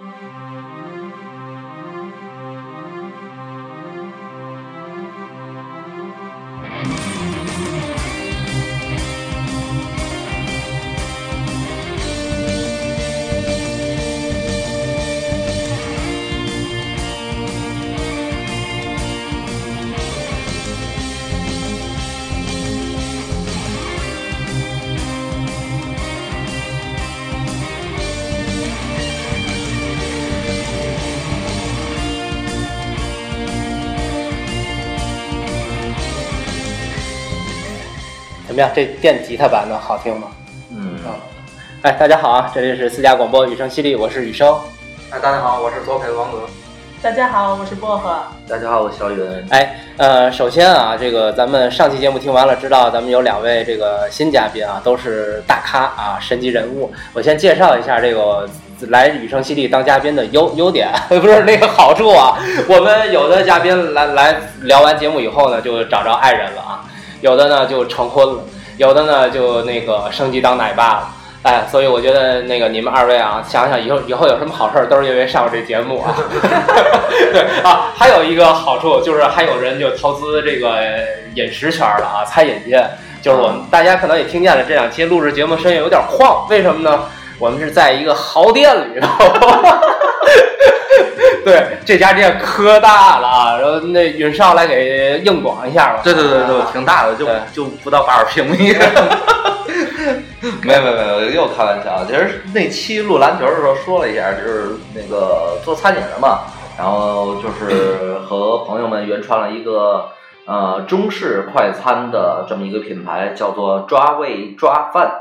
怎么样？这电吉他版的好听吗？嗯啊，哎，大家好啊，这里是私家广播雨声犀利，我是雨声。哎，大家好，我是左撇子王泽。大家好，我是薄荷。大家好，我是小云。哎，呃，首先啊，这个咱们上期节目听完了，知道咱们有两位这个新嘉宾啊，都是大咖啊，神级人物。我先介绍一下这个来雨声犀利当嘉宾的优优点，不是那个好处啊。我们有的嘉宾来来聊完节目以后呢，就找着爱人了啊，有的呢就成婚了，有的呢就那个升级当奶爸了。哎，所以我觉得那个你们二位啊，想想以后以后有什么好事儿，都是因为上过这节目啊。对 啊，还有一个好处就是还有人就投资这个饮食圈了啊，餐饮界。就是我们大家可能也听见了，这两期录制节目声音有点晃，为什么呢？我们是在一个豪店里头。对，这家店可大了啊！然后那允少来给硬广一下吧。对对对对，挺大的，就就不到八十平米。没有没有没有，又开玩笑。其实那期录篮球的时候说了一下，就是那个做餐饮的嘛，然后就是和朋友们原创了一个呃中式快餐的这么一个品牌，叫做抓味抓饭。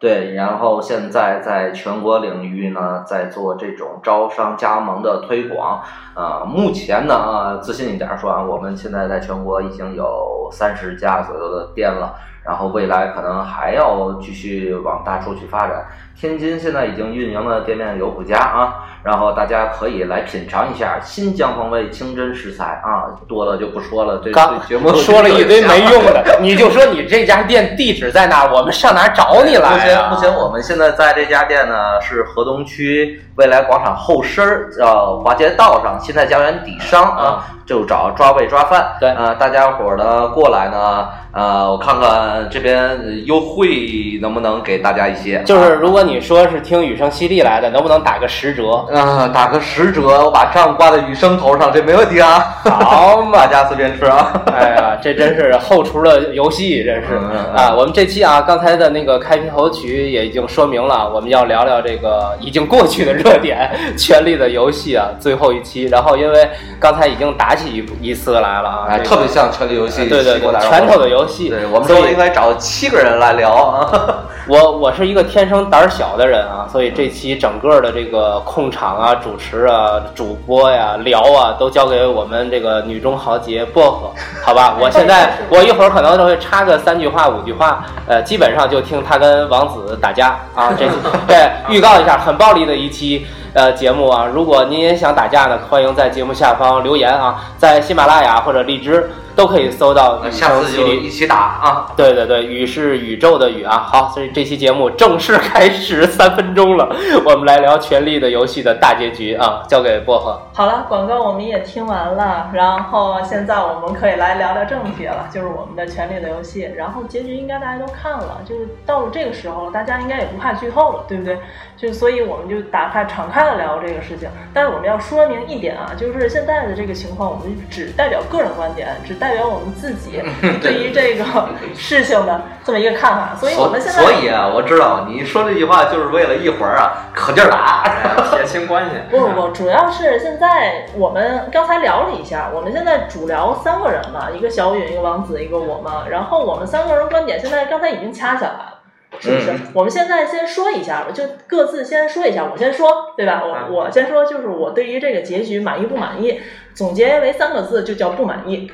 对，然后现在在全国领域呢，在做这种招商加盟的推广。呃，目前呢，啊，自信一点说啊，我们现在在全国已经有三十家左右的店了，然后未来可能还要继续往大处去发展。天津现在已经运营了店面有五家啊，然后大家可以来品尝一下新疆风味清真食材啊，多了就不说了，这刚节目说了一堆没用的，你就说你这家店地址在哪，我们上哪找你来目前？目前我们现在在这家店呢是河东区未来广场后身儿，呃，华街道上新泰家园底商啊，就找抓味抓饭。对呃，大家伙儿呢过来呢，呃，我看看这边优惠能不能给大家一些，就是如果你说是听雨声犀利来的，能不能打个十折？啊、打个十折，我把账挂在雨声头上，这没问题啊。好嘛 大家随便吃啊。哎呀，这真是后厨的游戏，真是嗯嗯嗯啊！我们这期啊，刚才的那个开篇头曲也已经说明了，我们要聊聊这个已经过去的热点《权力的游戏》啊，最后一期。然后因为刚才已经打起一一次来了啊，哎，这个特别像权力游戏，对对对，拳头的游戏。对我们都应该找七个人来聊啊。我我是一个天生胆儿小的人啊，所以这期整个的这个控场啊、主持啊、主播呀、聊啊，都交给我们这个女中豪杰薄荷，好吧？我现在我一会儿可能就会插个三句话、五句话，呃，基本上就听他跟王子打架啊。这 对预告一下，很暴力的一期呃节目啊。如果您也想打架呢，欢迎在节目下方留言啊，在喜马拉雅或者荔枝都可以搜到雨下次就一起打啊。对对对，宇是宇宙的宇啊。好，所以这期节目正式开始三分钟了，我们来聊《权力的游戏》的大结局啊，交给薄荷。好了，广告我们也听完了，然后现在我们可以来聊聊正题了，就是我们的《权力的游戏》。然后结局应该大家都看了，就是到了这个时候，大家应该也不怕剧透了，对不对？就所以我们就打开敞开的聊这个事情。但是我们要说明一点啊，就是现在的这个情况，我们只代表个人观点，只代表我们自己 对于这个事情的这么一个看法。所以我们现在所以啊，我知道你说这句话就是为了一会儿啊可劲儿打。撇清关系。不不不，主要是现在我们刚才聊了一下，我们现在主聊三个人嘛，一个小允，一个王子，一个我嘛。然后我们三个人观点现在刚才已经掐起来了，是不是？嗯我们现在先说一下吧，就各自先说一下。我先说，对吧？我嗯我先说，就是我对于这个结局满意不满意，总结为三个字，就叫不满意。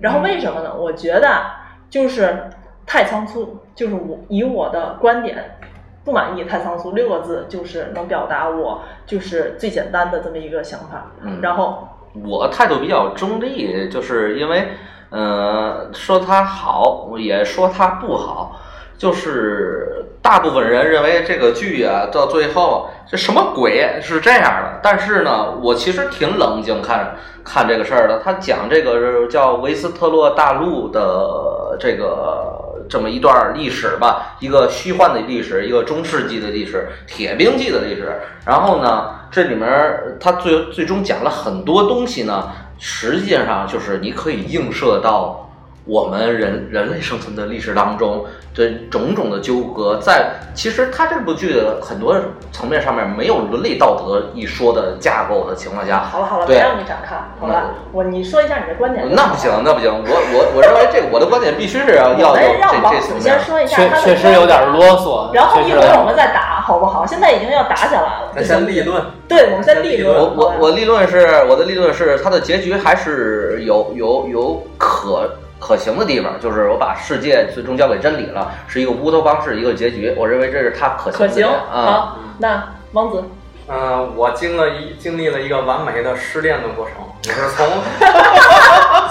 然后为什么呢？我觉得就是太仓促，就是我以我的观点不满意太仓促六个字就是能表达我就是最简单的这么一个想法。嗯然后我态度比较中立，就是因为，呃，说他好，也说他不好。就是大部分人认为这个剧啊，到最后这什么鬼是这样的。但是呢，我其实挺冷静看看这个事儿的。他讲这个叫维斯特洛大陆的这个这么一段历史吧，一个虚幻的历史，一个中世纪的历史，铁兵纪的历史。然后呢，这里面他最最终讲了很多东西呢，实际上就是你可以映射到。我们人人类生存的历史当中，的种种的纠葛，在其实他这部剧的很多层面上面没有伦理道德一说的架构的情况下，好了好了，对别让你展开，好了，我你说一下你的观点。那不行，那不行，我我我认为这个我的观点必须是要要有我们让这这层面。先说一下确他确实有点啰嗦。然后一会儿我们再打，好不好？现在已经要打起来了。那先立论，对，我们先立论。我我我立论是我的立论是它的结局还是有有有可可行的地方，就是我把世界最终交给真理了，是一个乌托邦式一个结局，我认为这是它可行可行。好，那王子，嗯、我经了一经历了一个完美的失恋的过程，我是从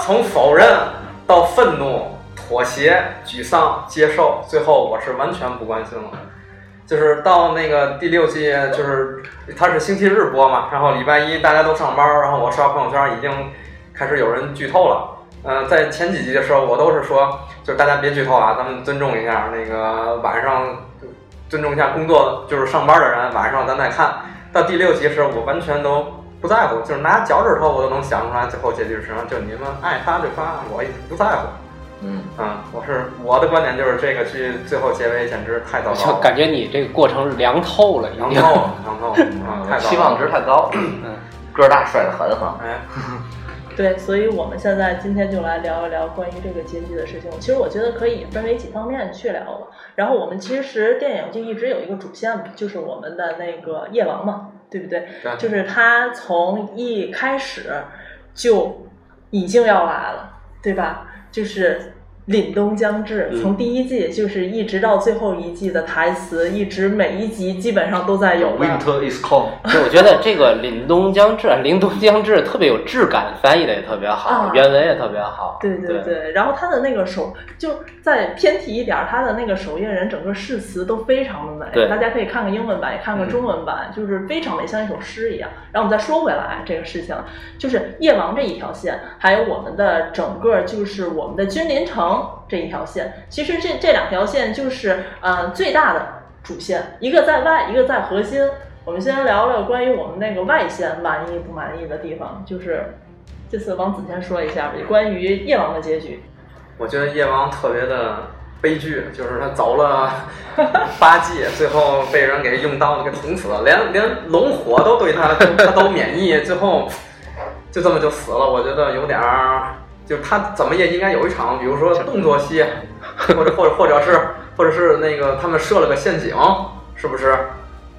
从否认到愤怒、妥协、沮丧、接受，最后我是完全不关心了。就是到那个第六季，就是它是星期日播嘛，然后礼拜一大家都上班，然后我刷朋友圈已经开始有人剧透了。嗯、在前几集的时候，我都是说，就是大家别剧透啊，咱们尊重一下那个晚上尊重一下工作，就是上班的人，晚上咱再看。到第六集的时候，我完全都不在乎，就是拿脚趾头我都能想出来最后结局是什么。就你们爱发就发，我也不在乎。嗯，嗯，我是我的观点就是这个剧最后结尾简直太糟糕了，就感觉你这个过程凉透了，凉透了，凉透了，啊，太糟糕了期望值太高，嗯，个儿大帅的很哈。哎，对，所以我们现在今天就来聊一聊关于这个结局的事情。其实我觉得可以分为几方面去聊了。然后我们其实电影就一直有一个主线嘛，就是我们的那个夜王嘛，对不对？对就是他从一开始就已经要来了，对吧？就是凛冬将至，嗯从第一季就是一直到最后一季的台词，一直每一集基本上都在有的。Winter is come，就 我觉得这个凛冬将至，凛冬将至特别有质感，翻译的也特别好，啊原文也特别好。对对对，然后他的那个首就再偏题一点儿，他的那个守夜人整个誓词都非常的美，对大家可以看看英文版，也看看中文版，就是非常美，像一首诗一样。然后我们再说回来这个事情，就是夜王这一条线，还有我们的整个就是我们的君临城这一条线，其实这这两条线就是呃最大的主线，一个在外，一个在核心。我们先聊聊关于我们那个外线满意不满意的地方，就是这次王子先说一下吧，关于夜王的结局。我觉得夜王特别的悲剧，就是他走了八季，最后被人给用刀给捅死了，连连龙火都对他他都免疫，最后就这么就死了。我觉得有点儿，就他怎么也应该有一场，比如说动作戏，或者或者或者是或者是那个他们设了个陷阱，是不是？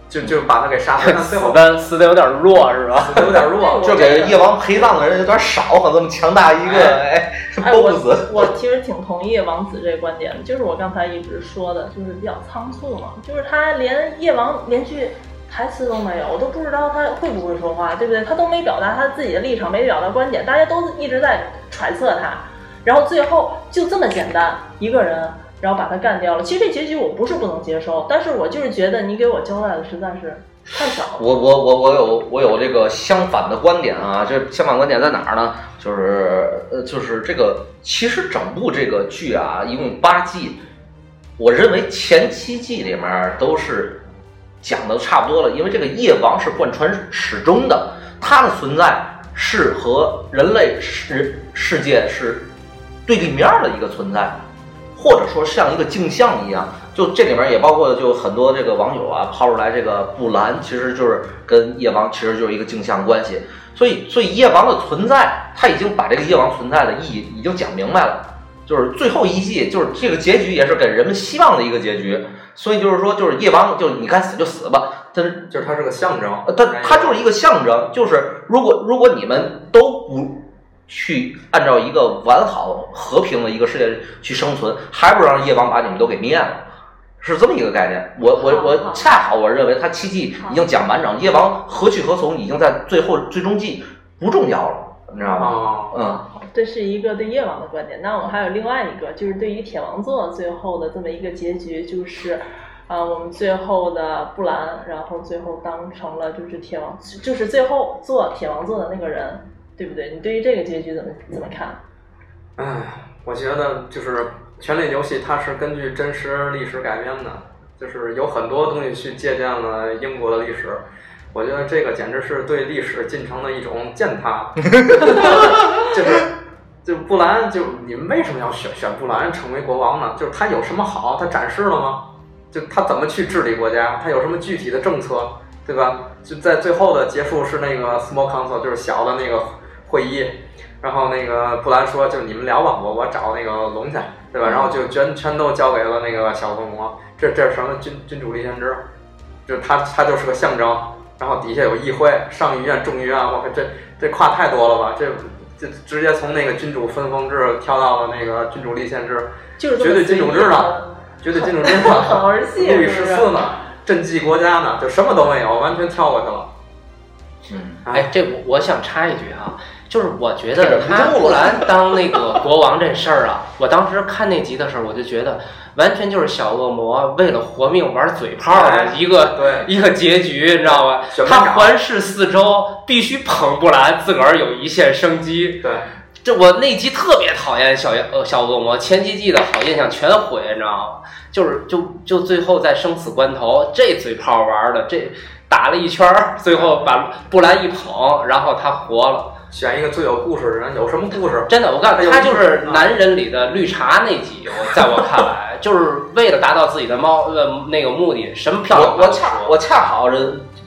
就就把他给杀死，但最后死的死的有点弱是吧？死的有点弱，就给夜王陪葬的人有点少，可这么强大一个，哎，哎，我 BOSS。我其实挺同意王子这个观点的，就是我刚才一直说的，就是比较仓促嘛，就是他连夜王连句台词都没有，我都不知道他会不会说话，对不对？他都没表达他自己的立场，没表达观点，大家都一直在揣测他，然后最后就这么简单一个人。然后把他干掉了。其实这结局我不是不能接受，但是我就是觉得你给我交代的实在是太少了。我我我我有我有这个相反的观点啊，这相反观点在哪儿呢？就是呃，就是这个其实整部这个剧啊，一共八季，我认为前七季里面都是讲的差不多了，因为这个夜王是贯穿始终的，它的存在是和人类世世界是对立面的一个存在。或者说像一个镜像一样，就这里面也包括就很多这个网友啊抛出来这个布兰，其实就是跟夜王其实就是一个镜像关系。所以，所以夜王的存在，他已经把这个夜王存在的意义已经讲明白了。就是最后一季，就是这个结局也是给人们希望的一个结局。所以就是说，就是夜王，就你该死就死吧。但是就是它是个象征呃，，它它就是一个象征，就是如果如果你们都不去按照一个完好和平的一个世界去生存，还不如让夜王把你们都给灭了，是这么一个概念。我我我恰好我认为他七季已经讲完整，夜王何去何从已经在最后最终季不重要了。你知道吗？哦，嗯，这是一个对夜王的观点。那我还有另外一个，就是对于铁王座最后的这么一个结局，就是，啊、我们最后的布兰，然后最后当成了就是铁王，就是最后做铁王座的那个人，对不对？你对于这个结局怎么怎么看？唉，我觉得就是《权力游戏》，它是根据真实历史改编的，就是有很多东西去借鉴了英国的历史。我觉得这个简直是对历史进程的一种践踏，就是就布兰，就你们为什么要选选布兰成为国王呢？就是他有什么好？他展示了吗？就他怎么去治理国家？他有什么具体的政策，对吧？就在最后的结束是那个 small council，就是小的那个会议，然后那个布兰说，就你们聊吧，我我找那个龙去，对吧？然后就全全都交给了那个小恶魔。这这是什么君君主立宪制？就是他他就是个象征，然后底下有议会、上议院、众议院，我靠，这这跨太多了吧？这这直接从那个君主分封制跳到了那个君主立宪制，就是绝对君主制随意呢的绝对君主制很呢，儿戏，路易？十四呢，赈济国家呢，就什么都没有，完全跳过去了。嗯，哎，这我我想插一句啊，就是我觉得他布兰当那个国王这事儿啊，我当时看那集的时候，我就觉得完全就是小恶魔为了活命玩嘴炮的一个、对，一个结局，你知道吧？他环视四周，必须捧布兰，自个儿有一线生机。对，这我那集特别讨厌小呃小恶魔，前几季的好印象全毁，你知道吗？就是就就最后在生死关头，这嘴炮玩的，这打了一圈儿，最后把布兰一捧，然后他活了。选一个最有故事的人，有什么故事？真的，我告诉你，他就是男人里的绿茶那集，我在我看来，就是为了达到自己的猫呃那个目的，什么漂亮我我恰我恰好这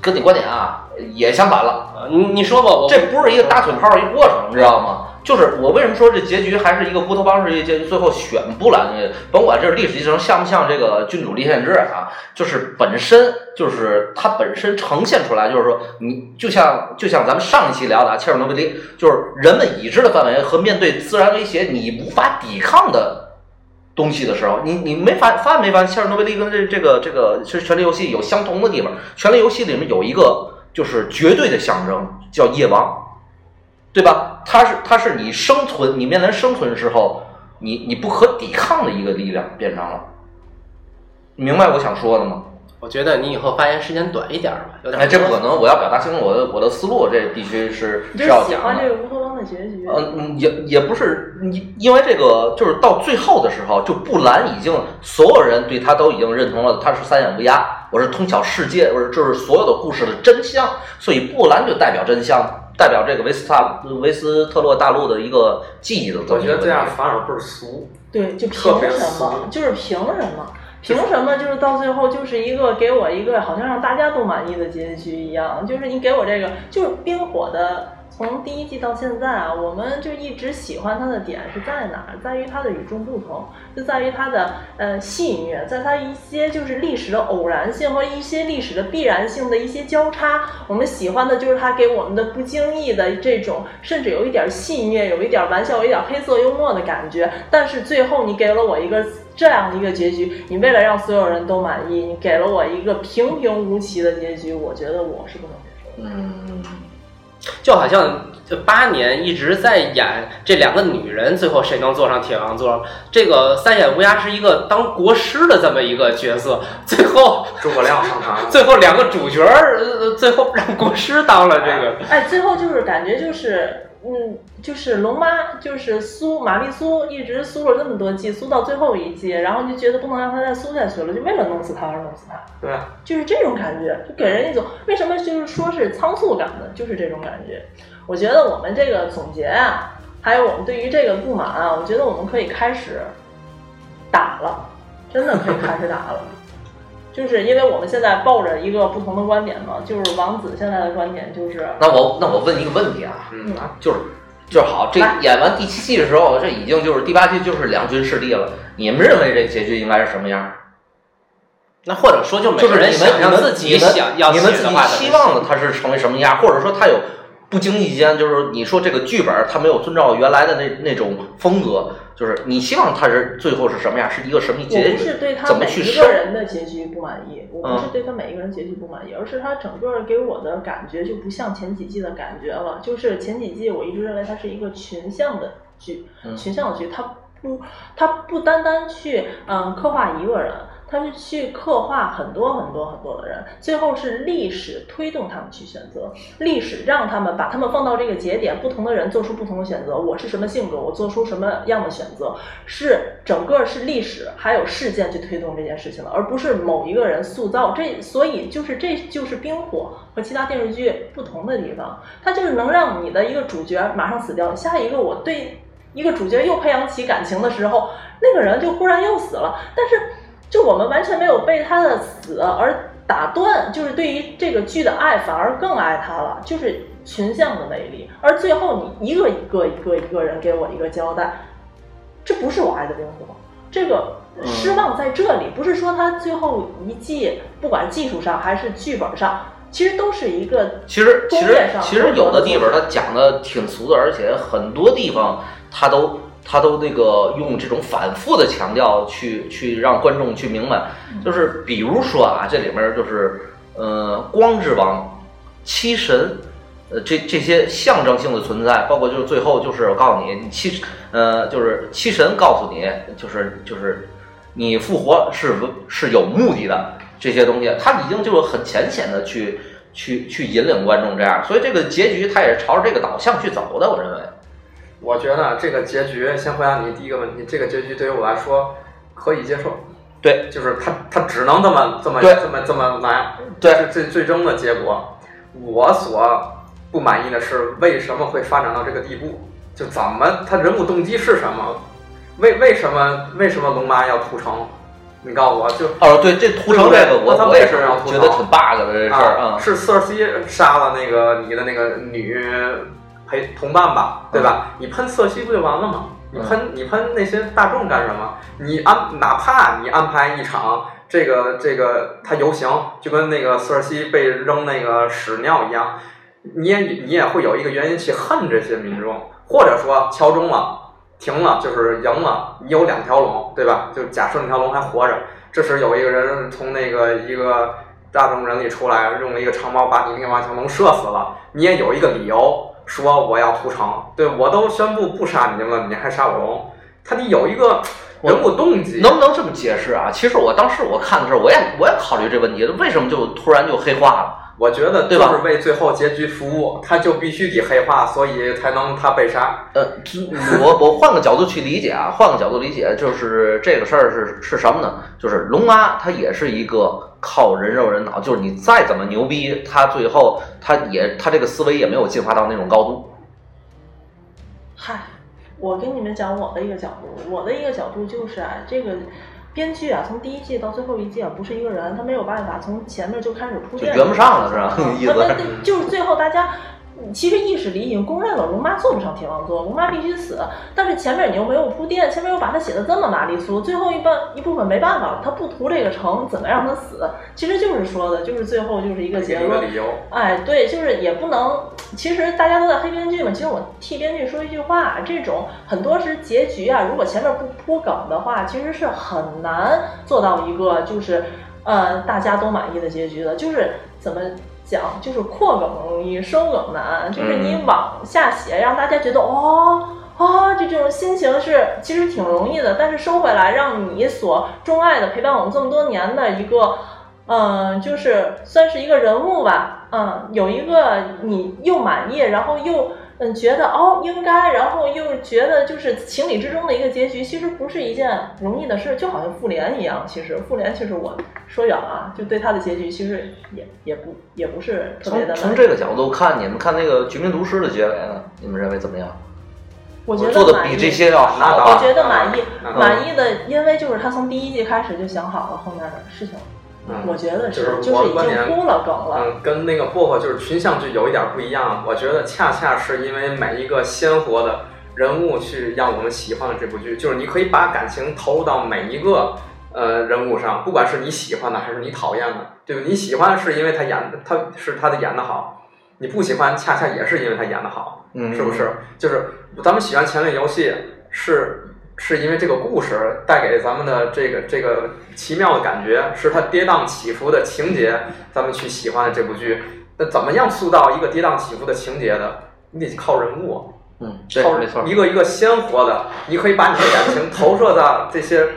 跟你观点啊也相反了。呃你你说吧，我这不是一个打嘴炮一过程，你知道吗？就是我为什么说这结局还是一个乌托邦式一个结局，最后选布兰，甭管这是历史进程像不像这个君主立宪制啊，就是本身就是它本身呈现出来，就是说你就像就像咱们上一期聊的啊，切尔诺贝利，就是人们已知的范围和面对自然威胁你无法抵抗的。东西的时候，你你没发发现没发现，切尔诺贝利跟这这个这个是权力游戏有相同的地方。权力游戏里面有一个就是绝对的象征，叫夜王，对吧？它是它是你生存，你面临生存时候，你你不可抵抗的一个力量变成了。你明白我想说的吗？我觉得你以后发言时间短一点吧，有点哎，这不可能！我要表达清楚我的我的思路，这必须是是是要讲的喜欢这。个乌托邦的结局。嗯，嗯也也不是，你因为这个就是到最后的时候，就布兰已经所有人对他都已经认同了，他是三眼乌鸦，我是通晓世界，我是就是所有的故事的真相，所以布兰就代表真相，代表这个维斯塔维斯特洛大陆的一个记忆的这我觉。得这样反而倍儿俗。对，就凭什么？就是凭什么？凭什么？就是到最后就是一个给我一个好像让大家都满意的结局一样。就是你给我这个，就是冰火的，从第一季到现在啊，我们就一直喜欢它的点是在哪儿？在于它的与众不同，就在于它的呃戏谑，在它一些就是历史的偶然性和一些历史的必然性的一些交叉。我们喜欢的就是它给我们的不经意的这种，甚至有一点戏谑，有一点玩笑，有一点黑色幽默的感觉。但是最后你给了我一个这样的一个结局，你为了让所有人都满意，你给了我一个平平无奇的结局，我觉得我是不能接受的。嗯，就好像这八年一直在演这两个女人，最后谁能坐上铁王座？这个三眼乌鸦是一个当国师的这么一个角色，最后诸葛亮上场，最后两个主角儿，呃最后让国师当了这个。哎，最后就是感觉就是，嗯，就是龙妈，就是苏玛丽苏，一直苏了这么多季，苏到最后一季，然后就觉得不能让她再苏下去了，就为了弄死她而弄死她，对，就是这种感觉，就给人一种为什么就是说是仓促感呢，就是这种感觉。我觉得我们这个总结啊，还有我们对于这个不满啊，我觉得我们可以开始打了，真的可以开始打了。就是因为我们现在抱着一个不同的观点嘛，就是王子现在的观点就是，那我那我问一个问题啊，嗯，就是就是好，这演完第七季的时候，这已经就是第八季就是两军势力了。你们认为这结局应该是什么样？那或者说，就每就是个人你们你们想象自己你们想要你们自己写的话，期望的他是成为什么样，或者说他有不经意间，就是你说这个剧本它没有遵照原来的那那种风格，就是你希望它是最后是什么样，是一个什么结局我不是对，他怎么每一个人的结局不满意，我不是嗯对他每一个人结局不满意，而是他整个给我的感觉就不像前几季的感觉了。就是前几季我一直认为它是一个群像的剧，嗯群像的剧，它不，它不单单去嗯刻画一个人。它是去刻画很多很多很多的人，最后是历史推动他们去选择，历史让他们把他们放到这个节点，不同的人做出不同的选择。我是什么性格，我做出什么样的选择，是整个是历史还有事件去推动这件事情的，而不是某一个人塑造。这所以就是这就是冰火和其他电视剧不同的地方，它就是能让你的一个主角马上死掉，下一个我对一个主角又培养起感情的时候，那个人就忽然又死了，但是就我们完全没有被他的死而打断，就是对于这个剧的爱反而更爱他了，就是群像的魅力。而最后你一个一个一个一个人给我一个交代，这不是我爱的冰火，这个失望在这里，不是说他最后一季不管技术上还是剧本上，其实都是一个其实其实有的地方他讲的挺俗的，而且很多地方他都他都那个用这种反复的强调去去让观众去明白，就是比如说啊，这里面就是呃光之王、七神。呃，这这些象征性的存在，包括就是最后就是我告诉你，你七呃就是七神告诉你，就是就是你复活是是有目的的，这些东西，他已经就是很浅显的去去去引领观众这样，所以这个结局他也是朝着这个导向去走的，我认为。我觉得这个结局，先回答你第一个问题，这个结局对于我来说可以接受。对，就是他他只能这么这么这么这么来，对这是最最终的结果。我所不满意的是为什么会发展到这个地步？就怎么他人物动机是什么？为为什么为什么龙妈要屠城？你告诉我就哦，对，这屠城这个我他我也是为什么要屠城觉得挺 bug 的这事儿啊，啊。是瑟尔西杀了那个你的那个女陪同伴吧，对吧？你喷瑟西不就完了吗？你喷你喷那些大众干什么？你安哪怕你安排一场这个这个他游行，就跟那个瑟尔西被扔那个屎尿一样，你也你也会有一个原因去恨这些民众，或者说敲钟了。停了就是赢了，你有两条龙，对吧？就假设那条龙还活着，这时有一个人从那个一个大众人里出来，用了一个长矛把你另外一条龙射死了，你也有一个理由说我要屠城，对我都宣布不杀你了，你还杀我龙，他得有一个人物动机。能不能这么解释啊？其实我当时我看的时候，我也我也考虑这问题，为什么就突然就黑化了？我觉得对吧就是为最后结局服务，他就必须得黑化，所以才能他被杀。呃，我我换个角度去理解啊，换个角度理解，就是这个事儿是是什么呢？就是龙妈她也是一个靠人肉人脑，就是你再怎么牛逼，他最后他也他这个思维也没有进化到那种高度。嗨，我跟你们讲我的一个角度，我的一个角度就是啊，这个编剧啊，从第一季到最后一季啊，不是一个人，他没有办法从前面就开始铺垫，就圆不上了是吧嗯 意思就是最后大家。其实意识里已经公认了，龙妈做不上天王座，龙妈必须死。但是前面你又没有铺垫，前面又把它写的这么玛丽苏，最后一半一部分没办法了，他不图这个城，怎么让他死？其实就是说的，就是最后就是一个结论。给一个理由，哎，对，就是也不能。其实大家都在黑编剧嘛，其实我替编剧说一句话，这种很多是结局啊，如果前面不铺梗的话，其实是很难做到一个就是呃大家都满意的结局的。就是怎么讲，就是扩梗容易收梗难，就是你往下写，让大家觉得哦。啊，就这种心情是其实挺容易的，但是收回来，让你所钟爱的陪伴我们这么多年的一个嗯，就是算是一个人物吧，嗯，有一个你又满意，然后又嗯觉得哦应该，然后又觉得就是情理之中的一个结局，其实不是一件容易的事，就好像复联一样。其实复联其实我说远了啊，就对他的结局其实也也不也不是特别的。从从这个角度看，你们看那个《绝命毒师》的结尾呢？你们认为怎么样？我觉得做的比这些要好我？觉得满意，嗯满意的，因为就是他从第一季开始就想好了后面的事情，嗯我觉得就是就是已我的观点经铺了梗了。嗯，跟那个薄荷就是群像剧有一点不一样。我觉得恰恰是因为每一个鲜活的人物去让我们喜欢了这部剧，就是你可以把感情投入到每一个呃人物上，不管是你喜欢的还是你讨厌的，对吧？你喜欢是因为他演的，他是他的演的好。你不喜欢，恰恰也是因为他演的好，嗯是不是？就是咱们喜欢《权力游戏》，是是因为这个故事带给咱们的这个这个奇妙的感觉，是它跌宕起伏的情节，咱们去喜欢的这部剧。那怎么样塑造一个跌宕起伏的情节的？你得靠人物，嗯，对，靠没错，一个一个鲜活的，你可以把你的感情投射在这些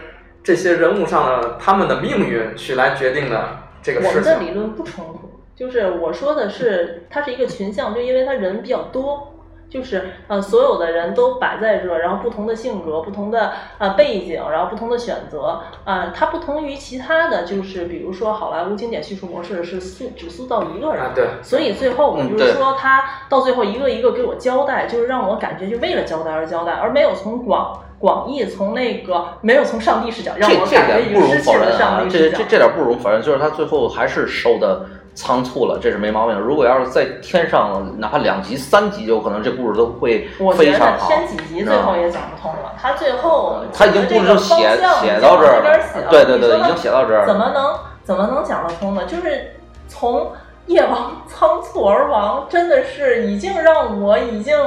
这些人物上的他们的命运去来决定的这个我事情。我们的理论不冲突，就是我说的是它是一个群像，就因为它人比较多。就是呃，所有的人都摆在这，然后不同的性格、不同的呃背景，然后不同的选择，呃，它不同于其他的就是，比如说好莱坞经典叙述模式是塑只塑造一个人，啊，对，所以最后我嗯对就是说，他到最后一个一个给我交代，就是让我感觉就为了交代而交代，而没有从广广义从那个没有从上帝视角让这这我感觉已经失去了上帝视角这这。这点不容否认，就是他最后还是收的仓促了，这是没毛病。如果要是再添上，哪怕两集、三集，有可能这故事都会我觉得非常好。天几集最后也讲不通了，他最后他已经故事就写写到这儿对对对，已经写到这儿。怎么能怎么能讲得通呢？就是从夜王仓促而亡，真的是已经让我已经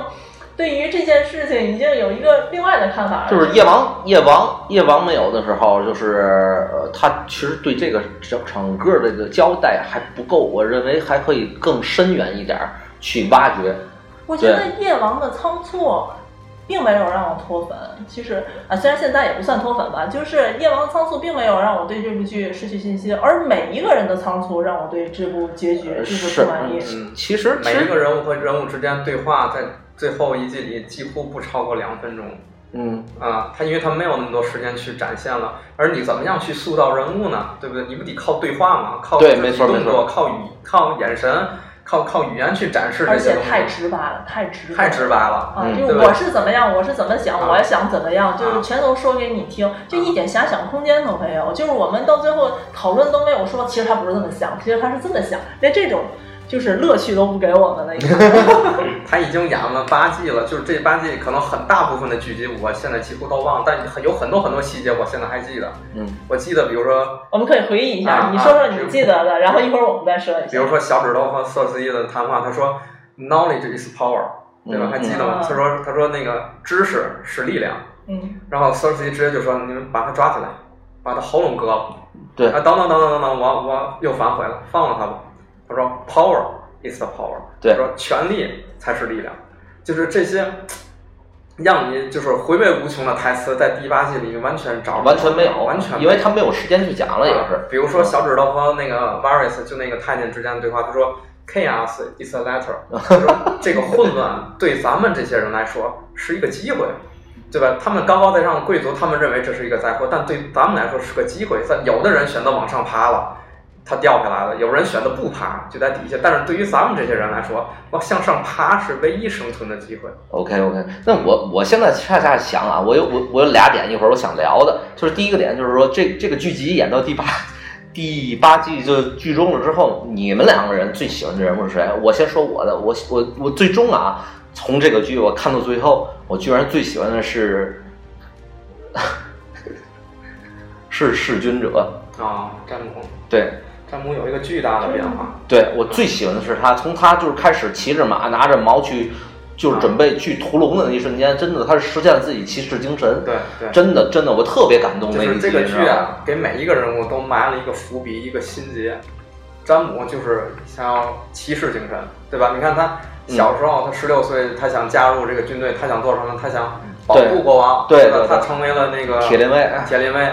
对于这件事情已经有一个另外的看法了。就是夜王，夜王，夜王没有的时候，就是呃，他其实对这个整整个这个交代还不够，我认为还可以更深远一点儿去挖掘。我觉得夜王的仓促，并没有让我脱粉。其实啊，虽然现在也不算脱粉吧，就是夜王的仓促并没有让我对这部剧失去信心，而每一个人的仓促让我对这部结局就是是不满意。嗯，其实每一个人物和人物之间对话在最后一季里几乎不超过两分钟。嗯，啊，他因为他没有那么多时间去展现了，而你怎么样去塑造人物呢？对不对？你不得靠对话吗？靠对肢体没错没错动作，靠语，靠眼神，靠靠语言去展示这而且些东西。太直白了，太直白了太直白了。啊，嗯对就是我是怎么样，我是怎么想，啊我想怎么样，就全都说给你听，就一点遐想空间都没有。就是我们到最后讨论都没有说，其实他不是这么想，其实他是这么想，连这种就是乐趣都不给我们了。已经 他已经演了八季了，就是这八季可能很大部分的剧集我现在几乎都忘了，但很有很多很多细节我现在还记得。嗯，我记得，比如说，我们可以回忆一下，啊你说说你记得的，然后一会儿我们再说一下。比如说小指头和瑟斯伊的谈话，他说 “knowledge is power”，对吧？嗯还记得吗？嗯他说他说那个知识是力量，嗯，然后瑟斯伊直接就说：“你们把他抓起来，把他喉咙割了。”对啊，等等等等等等，我我又反悔了，放了他吧。他说：“Power is the power。”对他说权力才是力量，就是这些让你就是回味无穷的台词，在第八季里完全找完全没有，完全没有因为他没有时间去讲了，也是。啊比如说小指头和那个 Varys 就那个太监之间的对话，他说 “Chaos is a letter”，他 说这个混乱对咱们这些人来说是一个机会，对吧？他们高高在上的贵族，他们认为这是一个灾祸，但对咱们来说是个机会。在有的人选择往上爬了。他掉下来了，有人选择不爬，就在底下。但是对于咱们这些人来说，往向上爬是唯一生存的机会。OK OK，那我我现在恰恰想啊，我有我我有俩点，一会儿我想聊的，就是第一个点就是说这这个剧集演到第八第八季就剧终了之后，你们两个人最喜欢的人物是谁？我先说我的，我我我最终啊，从这个剧我看到最后，我居然最喜欢的是 是弑君者，啊，詹姆，对，詹姆有一个巨大的变化。对我最喜欢的是他，从他就是开始骑着马，拿着矛去，就是准备去屠龙的那一瞬间，真的他是实现了自己骑士精神。对对，真的真的，我特别感动那一集。就是这个剧啊，给每一个人物都埋了一个伏笔，一个心结。詹姆就是想要骑士精神，对吧？你看他小时候，他十六岁，他想加入这个军队，他想做什么？他想保护国王，对对他成为了那个铁林卫，铁林卫。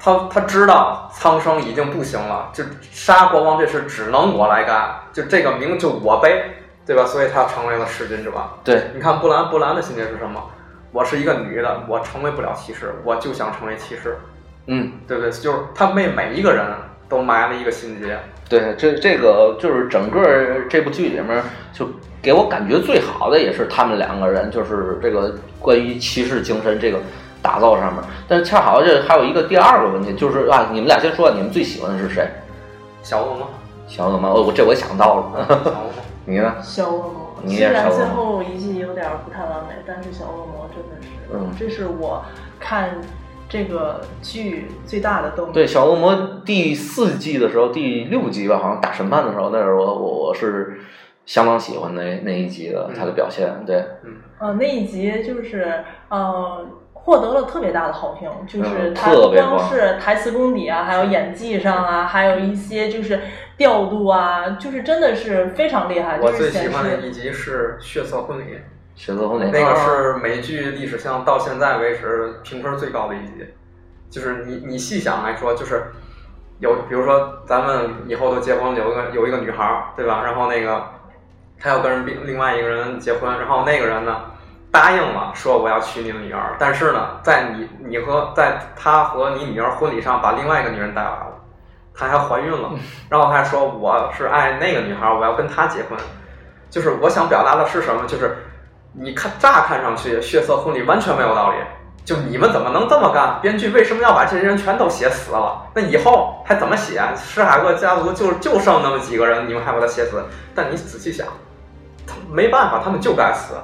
他他知道苍生已经不行了，就杀国王这事只能我来干，就这个名就我背，对吧？所以他成为了弑君者。对你看布兰，布兰的心结是什么？我是一个女的，我成为不了骑士，我就想成为骑士，嗯，对不对？就是他为每一个人都埋了一个心结。对，这这个就是整个这部剧里面，就给我感觉最好的也是他们两个人，就是这个关于骑士精神这个打造上面。但是恰好这还有一个第二个问题，就是啊，你们俩先说，你们最喜欢的是谁？小恶魔，小恶魔，哦，我这我想到了，小恶魔，你呢？小恶魔，你虽然最后一季有点不太完美，但是小恶魔真的是，嗯这是我看这个剧最大的动力。对，小恶魔第四季的时候，第六集吧，好像打审判的时候，那时候我我我是相当喜欢那那一集的他的表现，对，呃，那一集就是呃。获得了特别大的好评，就是嗯他不光是台词功底啊，还有演技上啊，还有一些就是调度啊，就是真的是非常厉害。我最喜欢的示一集是《血色婚礼》，血色婚礼那个是美剧历史上到现在为止评分最高的一集。就是你你细想来说，就是有比如说咱们以后都结婚，有一个有一个女孩儿，对吧？然后那个她要跟另另外一个人结婚，然后那个人呢答应了说我要娶你的女儿，但是呢，在你你和在他和你女儿婚礼上把另外一个女人带来了，她还怀孕了，然后还说我是爱那个女孩儿，我要跟她结婚。就是我想表达的是什么？就是你看乍看上去血色婚礼完全没有道理，就你们怎么能这么干？编剧为什么要把这些人全都写死了？那以后还怎么写？史海克家族就就剩那么几个人，你们还把他写死？但你仔细想，他没办法，他们就该死。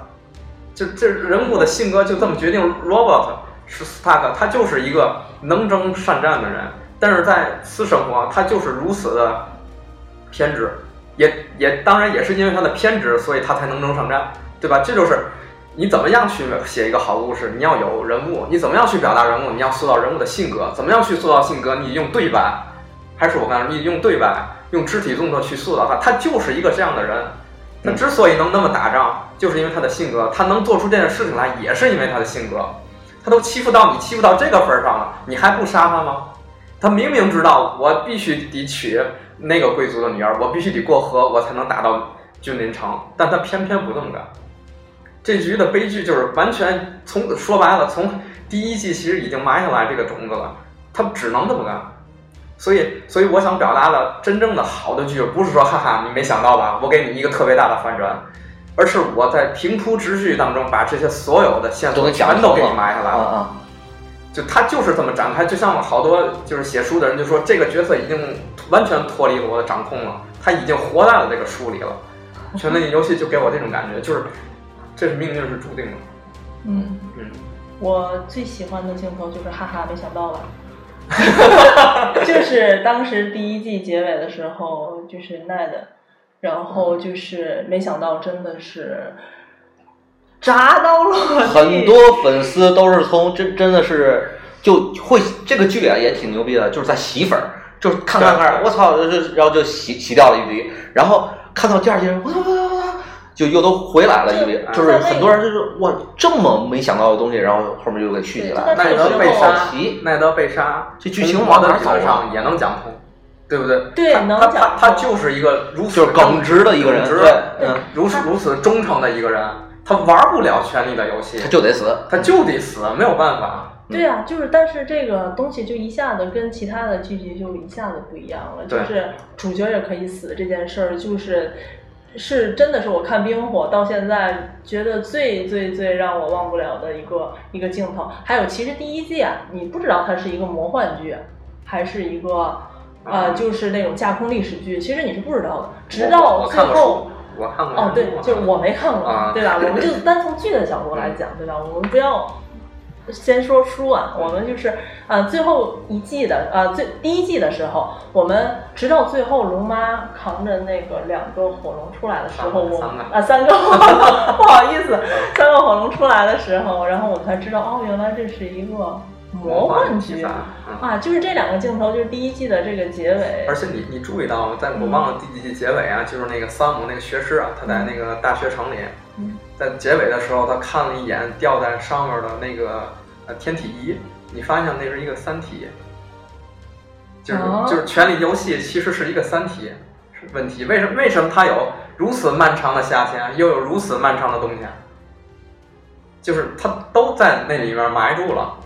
这这人物的性格就这么决定。Robert 是 Stark，他就是一个能征善战的人，但是在私生活他就是如此的偏执，也也当然也是因为他的偏执，所以他才能征善战，对吧？这就是你怎么样去写一个好故事，你要有人物，你怎么样去表达人物，你要塑造人物的性格，怎么样去塑造性格？你用对白，还是我刚才说你用对白，用肢体动作去塑造他，他就是一个这样的人。他之所以能那么打仗，就是因为他的性格，他能做出这件事情来，也是因为他的性格。他都欺负到你欺负到这个份儿上了，你还不杀他吗？他明明知道我必须得娶那个贵族的女儿，我必须得过河，我才能打到君临城，但他偏偏不这么干。这局的悲剧就是完全从说白了，从第一季其实已经埋下来这个种子了，他只能这么干。所以，所以我想表达的真正的好的剧，不是说哈哈，你没想到吧？我给你一个特别大的反转，而是我在平铺直叙当中把这些所有的线索全都给你埋下来了。就他就是这么展开，就像好多就是写书的人就说，这个角色已经完全脱离了我的掌控了，他已经活在了这个书里了。权力游戏就给我这种感觉，就是这是命运是注定的。嗯，嗯，我最喜欢的镜头就是哈哈，没想到吧？就是当时第一季结尾的时候，就是奈的然后就是没想到真的是砸到了我很多粉丝都是从真真的是就会这个剧啊也挺牛逼的，就是在洗粉儿，就是看看看，我操，就然后就洗洗掉了一堆，然后看到第二季，我操，就又都回来了一遍，就就是很多人就是哇这么没想到的东西，然后后面就给续起来了，奈德被好杀奇，奈德被杀，这剧情从往哪儿我的理论走啊上也能讲通，对不对？对能讲他他就是一个如此耿直的一个人，对，嗯，如此如此忠诚的一个人，他玩不了权力的游戏他，就得死，他就得死，没有办法。对啊、就是但是这个东西就一下子跟其他的剧集就一下子不一样了，就是主角也可以死这件事儿，就是是真的是我看冰火到现在觉得最最最让我忘不了的一个一个镜头。还有其实第一季啊，你不知道它是一个魔幻剧，还是一个呃就是那种架空历史剧，其实你是不知道的，直到最后。我看过哦，对，就是我没看过，啊对吧？我们 就单从剧的角度来讲，对吧？我们不要先说书啊，我们就是呃最后一季的呃最第一季的时候，我们直到最后龙妈扛着那个两个火龙出来的时候，我啊三个火龙，不好意思，三个火龙出来的时候，然后我才知道哦，原来这是一个魔幻剧。啊，就是这两个镜头，就是第一季的这个结尾。而，且你你注意到吗？在我忘了第几季结尾啊，就是那个桑姆那个学师啊，他在那个大学城里，嗯在结尾的时候，他看了一眼吊在上面的那个呃天体仪，你发现那是一个三体，就是、哦就是《权力游戏》其实是一个三体问题。为什么为什么它有如此漫长的夏天，又有如此漫长的冬天？就是它都在那里面埋住了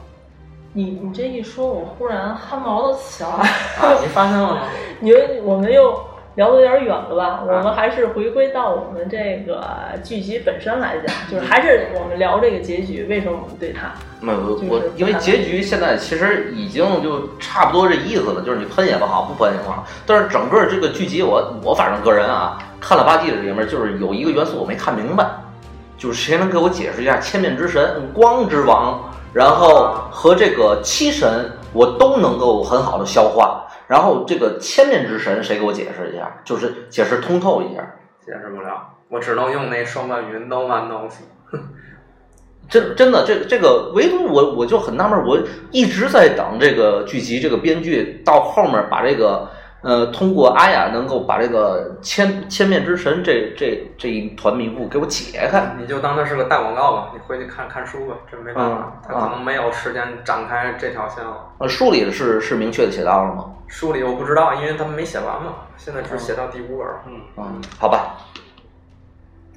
你你这一说，我忽然汗毛都起来了。啊！你发现了吗？因为我们又聊的有点远了吧？啊我们还是回归到我们这个剧集本身来讲，就是还是我们聊这个结局，为什么我们对他？没有，就是我因为结局现在其实已经就差不多这意思了，就是你喷也不好，不喷也不好。但是整个这个剧集我，我反正个人啊，看了八季里面，就是有一个元素我没看明白，就是谁能给我解释一下千面之神、光之王，然后和这个七神，我都能够很好的消化。然后这个千面之神，谁给我解释一下？就是解释通透一下。解释不了，我只能用那双关语 no one knows。真真的，这这个唯独我我就很纳闷，我一直在等这个剧集这个编剧到后面把这个呃通过阿雅能够把这个千千面之神这这这一团迷雾给我解开。你就当它是个大广告吧，你回去看看书吧，这没办法，嗯他可能没有时间展开这条线了。呃，书里是是明确的写到了吗？书里我不知道，因为他们没写完嘛，现在只写到第五本儿。嗯。嗯，好吧。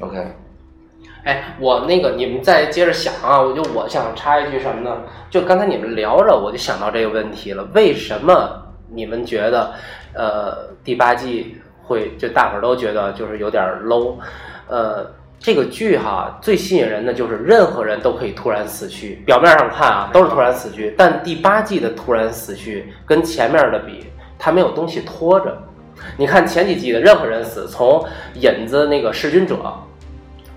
OK，哎，我那个你们再接着想啊，我就我想插一句什么呢？就刚才你们聊着，我就想到这个问题了。为什么你们觉得，呃，第八季会就大伙儿都觉得就是有点 low？呃，这个剧哈最吸引人的就是任何人都可以突然死去，表面上看啊都是突然死去，但第八季的突然死去跟前面的比，它没有东西拖着。你看前几季的任何人死，从引子那个弑君者。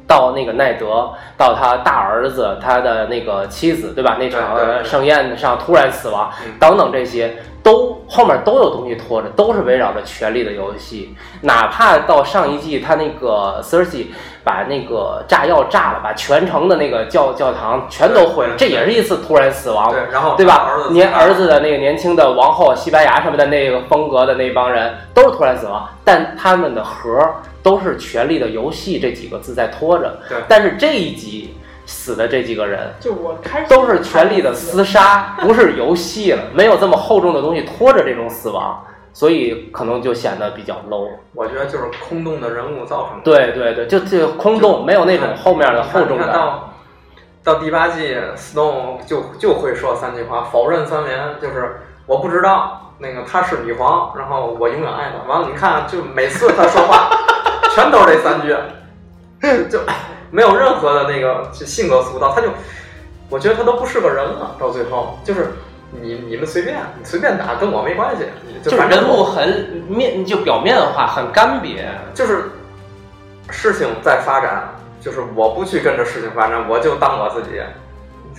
到那个奈德，到他大儿子，他的那个妻子，对吧？那场盛宴上突然死亡嗯，等等这些，都后面都有东西拖着，都是围绕着权力的游戏。哪怕到上一季，他那个 Cersei 把那个炸药炸了，把全城的那个教教堂全都毁了，这也是一次突然死亡。对，然后对吧儿？子您儿子的那个年轻的王后，西班牙什么的那个风格的那帮人，都是突然死亡，但他们的核都是“权力的游戏”这几个字在拖着。对但是这一集死的这几个人，就我开始都是权力的厮杀，不是游戏了，没有这么厚重的东西拖着这种死亡，所以可能就显得比较 low。我觉得就是空洞的人物造成的。对对对，就就空洞，没有那种后面的厚重感。到到第八季，Stone 就就会说三句话，否认三连，就是我不知道那个她是女皇，然后我永远爱她。完了，你看，就每次他说话，全都是这三句，就没有任何的那个性格塑造，他就我觉得他都不是个人了。到最后，就是你你们随便，你随便打，跟我没关系，就就是人物很面，就表面化，很干瘪。就是事情在发展，就是我不去跟着事情发展，我就当我自己，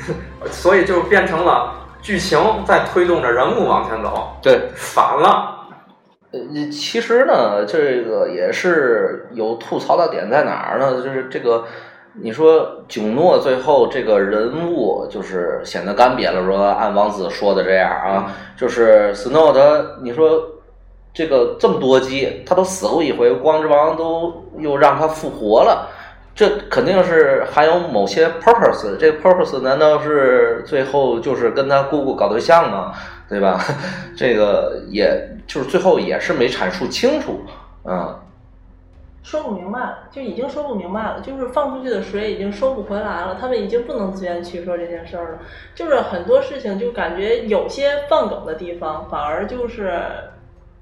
所以就变成了剧情在推动着人物往前走，对，反了。呃，其实呢，这个也是有吐槽的点在哪儿呢？就是这个，你说囧诺最后这个人物就是显得干瘪了，说按王子说的这样啊，就是 Snow 他，你说这个这么多集，他都死过一回，光之王都又让他复活了。这肯定是还有某些 purpose，这个 purpose 难道是最后就是跟他姑姑搞对象吗？对吧？这个也就是最后也是没阐述清楚，嗯，说不明白，就已经说不明白了，就是放出去的水已经收不回来了，他们已经不能自圆其说这件事儿了。就是很多事情，就感觉有些放梗的地方，反而就是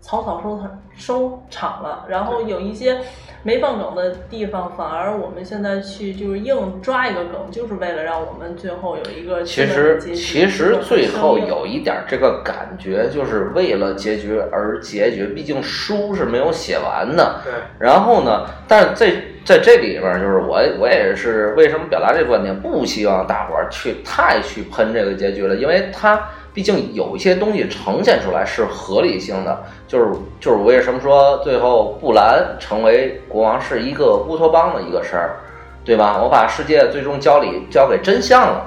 草草收场收场了，然后有一些没放梗的地方，反而我们现在去就是硬抓一个梗，就是为了让我们最后有一个其实其实最后有一点这个感觉，就是为了结局而结局，毕竟书是没有写完的。对，然后呢，但是在在这里边儿，就是我我也是为什么表达这个观点，不希望大伙儿去太去喷这个结局了，因为它毕竟有一些东西呈现出来是合理性的，就是就是我为什么说最后布兰成为国王是一个乌托邦的一个事儿，对吧？我把世界最终交里交给真相了，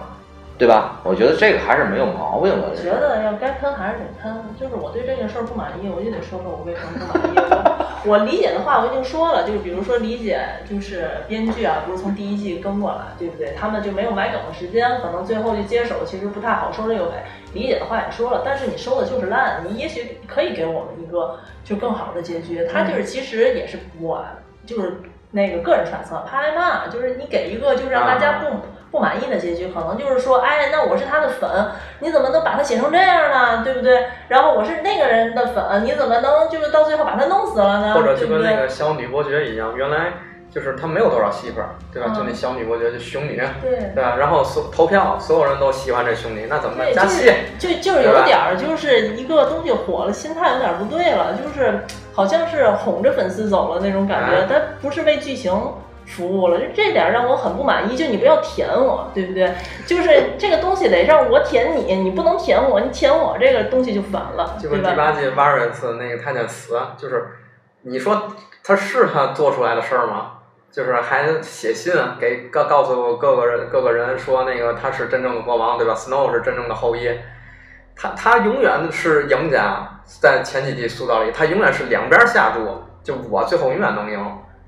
对吧？我觉得这个还是没有毛病的。我觉得要该喷还是得喷，就是我对这件事儿不满意，我就得说说我为什么不满意。我 我理解的话我已经说了，就是比如说理解，就是编剧啊，不是从第一季跟过来，对不对？他们就没有买梗的时间，可能最后就接手，其实不太好收这个尾。理解的话也说了，但是你收的就是烂，你也许可以给我们一个就更好的结局。他就是其实也是我就是那个个人揣测，怕挨骂，就是你给一个就是让大家不。不满意的结局，可能就是说，哎，那我是他的粉，你怎么能把他写成这样呢？对不对？然后我是那个人的粉，你怎么能就是到最后把他弄死了呢？或者就？跟那个小女伯爵一样，原来就是他没有多少媳妇儿，对吧？嗯就那小女伯爵就熊女，对对吧？然后所投票，所有人都喜欢这熊女，那怎么办？加戏就。就就是有点儿，就是一个东西火了，心态有点儿不对了，就是好像是哄着粉丝走了那种感觉哎，他不是为剧情。服务了，就这点儿让我很不满意。就你不要舔我，对不对？就是这个东西得让我舔你，你不能舔我，你舔我这个东西就反了，就对吧？跟第八季 Varys 那个太监死，就是你说他是他做出来的事儿吗？就是还写信给告告诉各个人各个人说那个他是真正的国王，对吧？Snow 是真正的后裔，他他永远是赢家，在前几季塑造里，他永远是两边下注，就我最后永远能赢。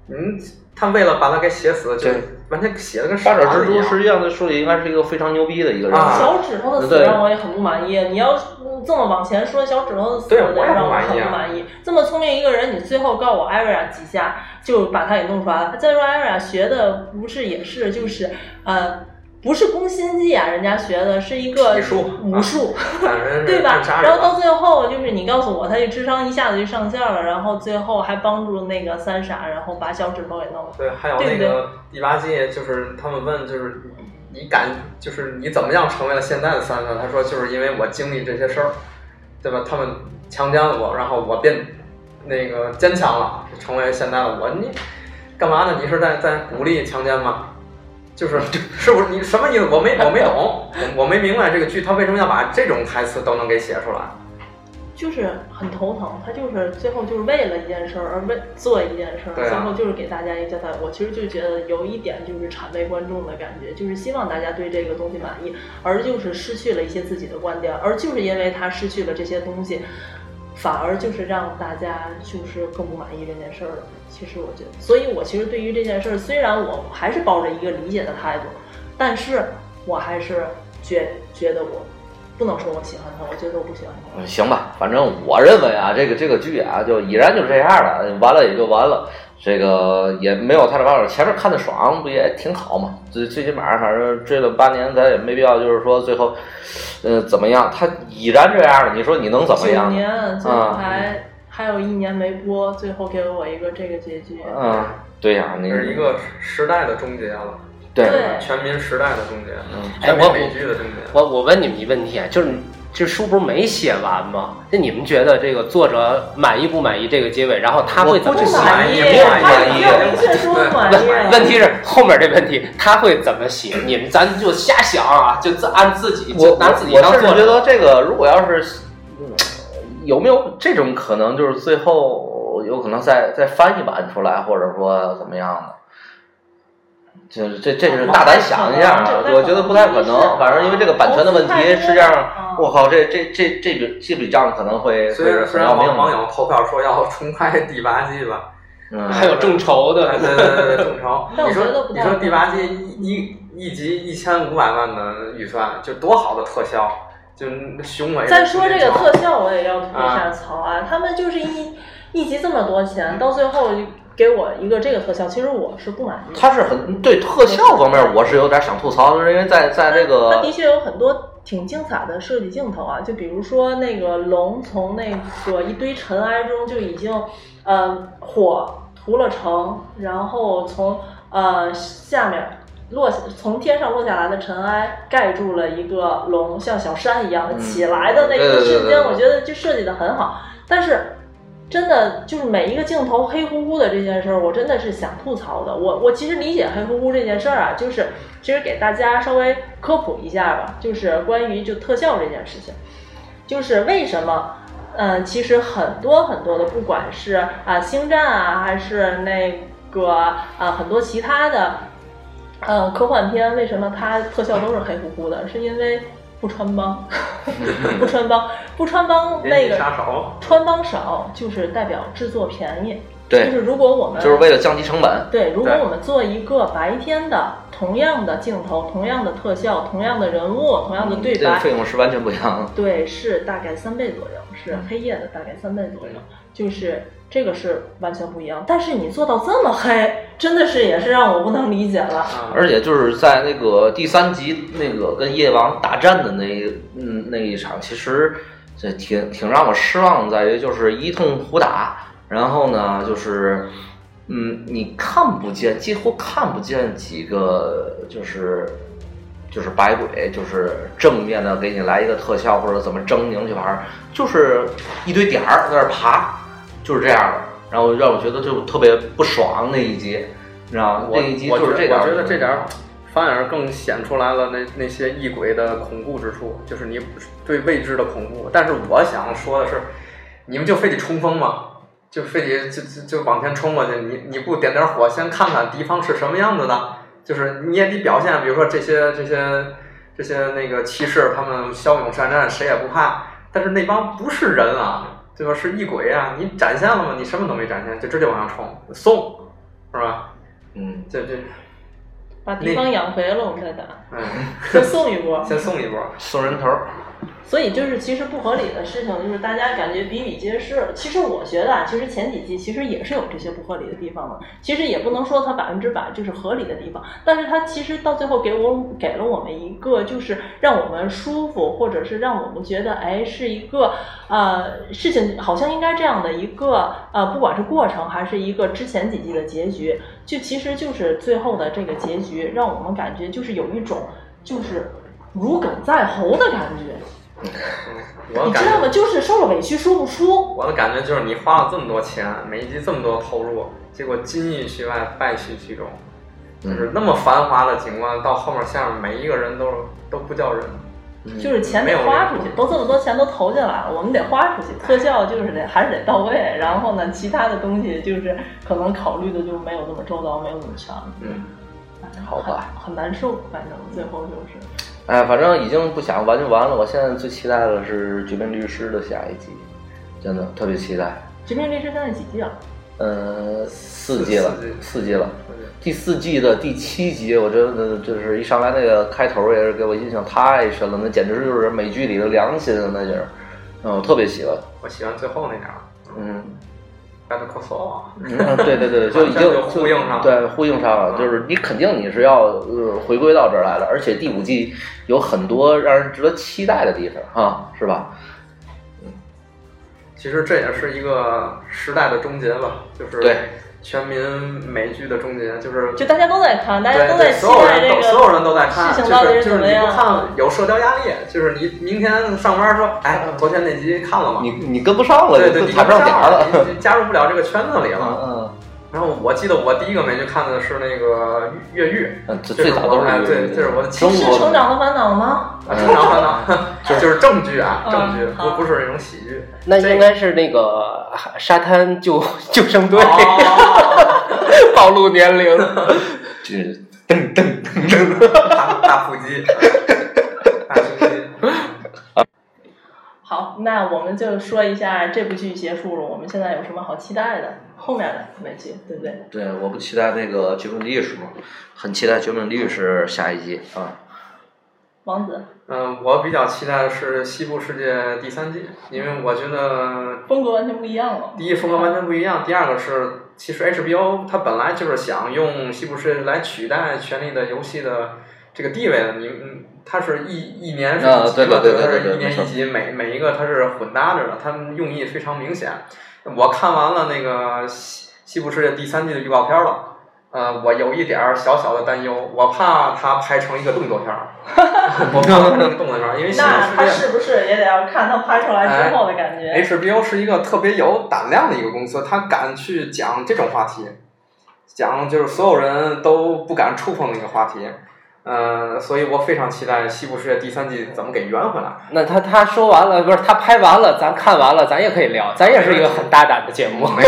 嗯，他为了把他给写死，就完全写的跟八傻子一样。爪蜘蛛实际上在书里应该是一个非常牛逼的一个人啊。小指头的死让我也很不满意。你要嗯这么往前说，小指头的死对我也让我很不满意。这么聪明一个人，你最后告我艾瑞亚几下就把他给弄出来了。再说艾瑞亚学的不是也是就是呃不是攻心计啊，人家学的是一个武术。对吧？然后到最后就是你告诉我，他这智商一下子就上线了，然后最后还帮助那个三傻，然后把小指头给弄了。对，还有那个第八季，就是他们问，就是你你敢，就是你怎么样成为了现在的三傻？他说就是因为我经历这些事儿，对吧？他们强奸了我，然后我变那个坚强了，成为现在的我。你干嘛呢？你是在在鼓励强奸吗？就是 是不是你什么意思？我没我没懂，我我没明白这个剧他为什么要把这种台词都能给写出来。就是很头疼，他就是最后就是为了一件事儿而为做一件事儿，啊最后就是给大家一个交代。我其实就觉得有一点就是谄媚观众的感觉，就是希望大家对这个东西满意，而就是失去了一些自己的观点，而就是因为他失去了这些东西，反而就是让大家就是更不满意这件事儿了。其实我觉得，所以我其实对于这件事儿，虽然我还是抱着一个理解的态度，但是我还是觉觉得我不能说我喜欢他，我觉得我不喜欢他。嗯，行吧，反正我认为啊，这个这个剧啊，就已然就这样了，完了也就完了，这个也没有太大办法。前面看的爽，不也挺好嘛？最最起码，反正追了八年，咱也没必要就是说最后，呃，怎么样？他已然这样了，你说你能怎么样九样？年，最后啊还、还有一年没播，最后给我一个这个结局。嗯，对呀、你这是一个时代的终结了，对对全民时代的终结，嗯全哎我民美剧的终结。我我问你们一个问题啊，就是这书不是没写完吗？那你们觉得这个作者满意不满意这个结尾？然后他会怎么写？不满意意，没有满意没有明确说不满意。问问题是后面这问题他会怎么写？你们咱就瞎想啊，就自按自己我就拿自己我当作者。甚至觉得这个如果要是，嗯，有没有这种可能，就是最后有可能再再翻一版出来，或者说怎么样的？就是这这是大胆想一下啊，我觉得不太可能。反正因为这个版权的问题，实际上，我靠，这这这这笔这笔账可能会虽会是然虽然。网网友投票说要重拍第八季吧，嗯，还有众筹的，对对对对，众筹。你说你说第八季一一一集一千五百万的预算，就多好的特效，就雄伟。再说这个特效，我也要吐一下槽啊！他们就是一一集这么多钱，到最后就给我一个这个特效，其实我是不满意的。他是很对特效方面，我是有点想吐槽的，因为在在这它个的确有很多挺精彩的设计镜头啊，就比如说那个龙从那个一堆尘埃中就已经，呃，火涂了城，然后从呃下面落下从天上落下来的尘埃盖住了一个龙，像小山一样起来的那一个瞬间，我觉得就设计的很好，但是。真的就是每一个镜头黑乎乎的这件事儿，我真的是想吐槽的。我我其实理解黑乎乎这件事儿啊，就是其实给大家稍微科普一下吧，就是关于就特效这件事情，就是为什么，嗯，其实很多很多的，不管是啊星战啊，还是那个啊很多其他的，嗯科幻片，为什么它特效都是黑乎乎的？是因为不穿帮，不穿帮，不穿帮那个穿帮少，就是代表制作便宜。对。就是如果我们就是为了降低成本。对，如果我们做一个白天的同样的镜头、同样的特效、同样的人物、同样的对白，这个费用是完全不一样的。对，是大概三倍左右，是黑夜的大概三倍左右，就是这个是完全不一样。但是你做到这么黑，真的是也是让我不能理解了。啊，而且就是在那个第三集那个跟夜王大战的那嗯那一场，其实这挺挺让我失望，在于就是一通胡打，然后呢就是嗯你看不见，几乎看不见几个就是。就是白鬼，就是正面的给你来一个特效或者怎么狰狞去玩儿，就是一堆点儿在那儿爬，就是这样的，然后让我觉得就特别不爽那一集，你知道吗？我那一集就是这点我觉得这点反而更显出来了那那些异鬼的恐怖之处，就是你对未知的恐怖。但是我想说的是，你们就非得冲锋吗？就非得就就就往前冲过去，你你不点点火，先看看敌方是什么样子的，就是你也得表现，比如说这些这些这些那个骑士，他们骁勇善战，谁也不怕，但是那帮不是人啊，对吧？是异鬼啊，你展现了吗？你什么都没展现，就直接往上冲，送，是吧？嗯，这这，把敌方养肥了，我们再打，嗯，先送一波。先送一波，送人头儿。所以就是其实不合理的事情，就是大家感觉比比皆是。其实我觉得啊，其实前几季其实也是有这些不合理的地方的。其实也不能说它百分之百就是合理的地方，但是它其实到最后给我给了我们一个就是让我们舒服，或者是让我们觉得哎是一个呃事情好像应该这样的一个呃不管是过程还是一个之前几季的结局，就其实就是最后的这个结局，让我们感觉就是有一种就是如鲠在喉的感觉。我感觉你知道吗？就是受了委屈说不出。我的感觉就是你花了这么多钱，每一集这么多投入，结果金玉其外，败絮其中，就是那么繁华的景观，到后面下面每一个人都都不叫人。就是钱得花出去，都这么多钱都投进来了，我们得花出去。特效就是得还是得到位，然后呢，其他的东西就是可能考虑的就没有那么周到，没有那么全。嗯，好吧很，很难受，反正最后就是。哎，反正已经不想完就完了。我现在最期待的是《绝命律师》的下一集，真的特别期待。《绝命律师》现在几季了？呃，四季了四季，了。第四季的第七集，我真的就是一上来那个开头也是给我印象太深了，那简直就是美剧里的良心啊，那就是，嗯，我特别喜欢。我喜欢最后那点儿嗯，对对对，就已经就呼应上了。对，呼应上了，嗯。就是你肯定你是要呃回归到这儿来了，而且第五季有很多让人值得期待的地方哈，是吧？其实这也是一个时代的终结吧，就是对全民美剧的终结，就是就大家都在看，大家对对，都在期所有待这个人都所有人都在看，就事情到底是就是你不。看有社交压力，就是你明天上班说，哎，昨天那集看了吗？你你跟不上了，对对，你跟不上点了。你你加入不了这个圈子里嗯了。嗯然后我记得我第一个美剧看的是那个越狱，嗯，最这最早都是哎对，这是我的中国是成长的烦恼吗？啊，正常烦恼，就是正剧啊，嗯正剧，不不是那种喜剧。那应该是那个沙滩救救生队，哦，暴露年龄。就是噔噔噔噔。大大腹肌，大胸肌。好，那我们就说一下这部剧结束了，我们现在有什么好期待的？后面的美剧，对不对？对，我不期待那个《绝命律师》吗？很期待《绝命律师》下一季啊。王子嗯，我比较期待的是《西部世界》第三季，因为我觉得风格完全不一样了。第一风格完全不一样，第二个是其实 HBO 它本来就是想用《西部世界》来取代《权力的游戏》的这个地位的，你嗯，它是一一年是啊一集嘛，对对对吧它是一年一集，每每一个它是混搭着的，它们用意非常明显。我看完了那个西西部世界第三季的预告片了。呃，我有一点儿小小的担忧，我怕它拍成一个动作片儿，我怕它拍成一个动作片儿，因为西部那他世界是不是也得要看它拍出来之后的感觉？HBO 是一个特别有胆量的一个公司，它敢去讲这种话题，讲就是所有人都不敢触碰的一个话题。呃，所以我非常期待《西部世界》第三季怎么给圆回来。那他他说完了，不是他拍完了，咱看完了，咱也可以聊，咱也是一个很大胆的节目。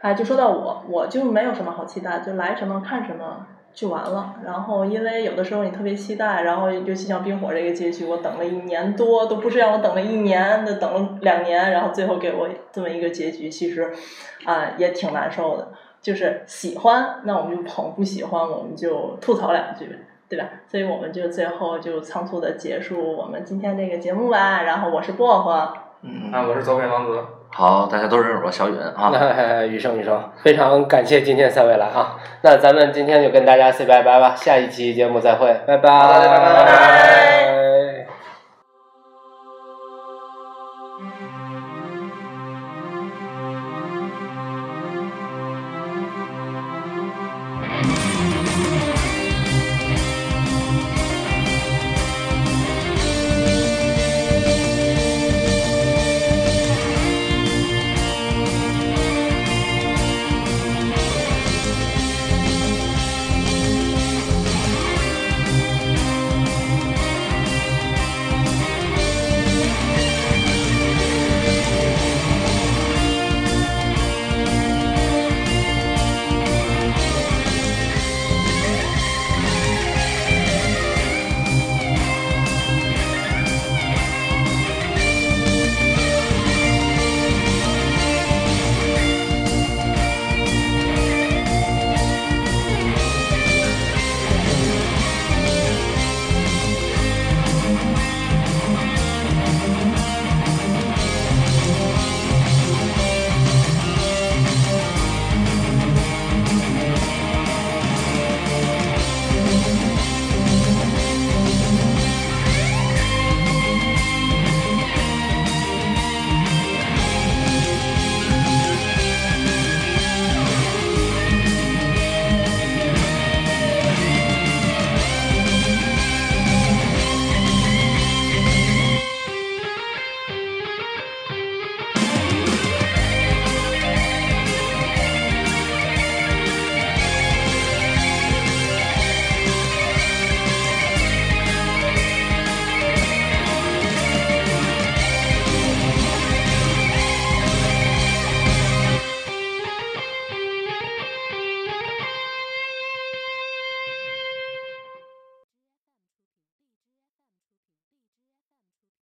哎，就说到我，我就没有什么好期待，就来什么看什么就完了。然后因为有的时候你特别期待，然后尤其像冰火这个结局，我等了一年多，都不是让我等了一年，那等了两年，然后最后给我这么一个结局，其实啊、也挺难受的。就是喜欢，那我们就捧；不喜欢，我们就吐槽两句呗，对吧？所以我们就最后就仓促的结束我们今天这个节目吧。然后我是薄荷，嗯啊，我是走北王子。好，大家都认识我小允啊。那雨生雨生，非常感谢今天三位来啊！那咱们今天就跟大家 say 拜拜吧，下一期节目再会，拜拜，拜拜拜拜。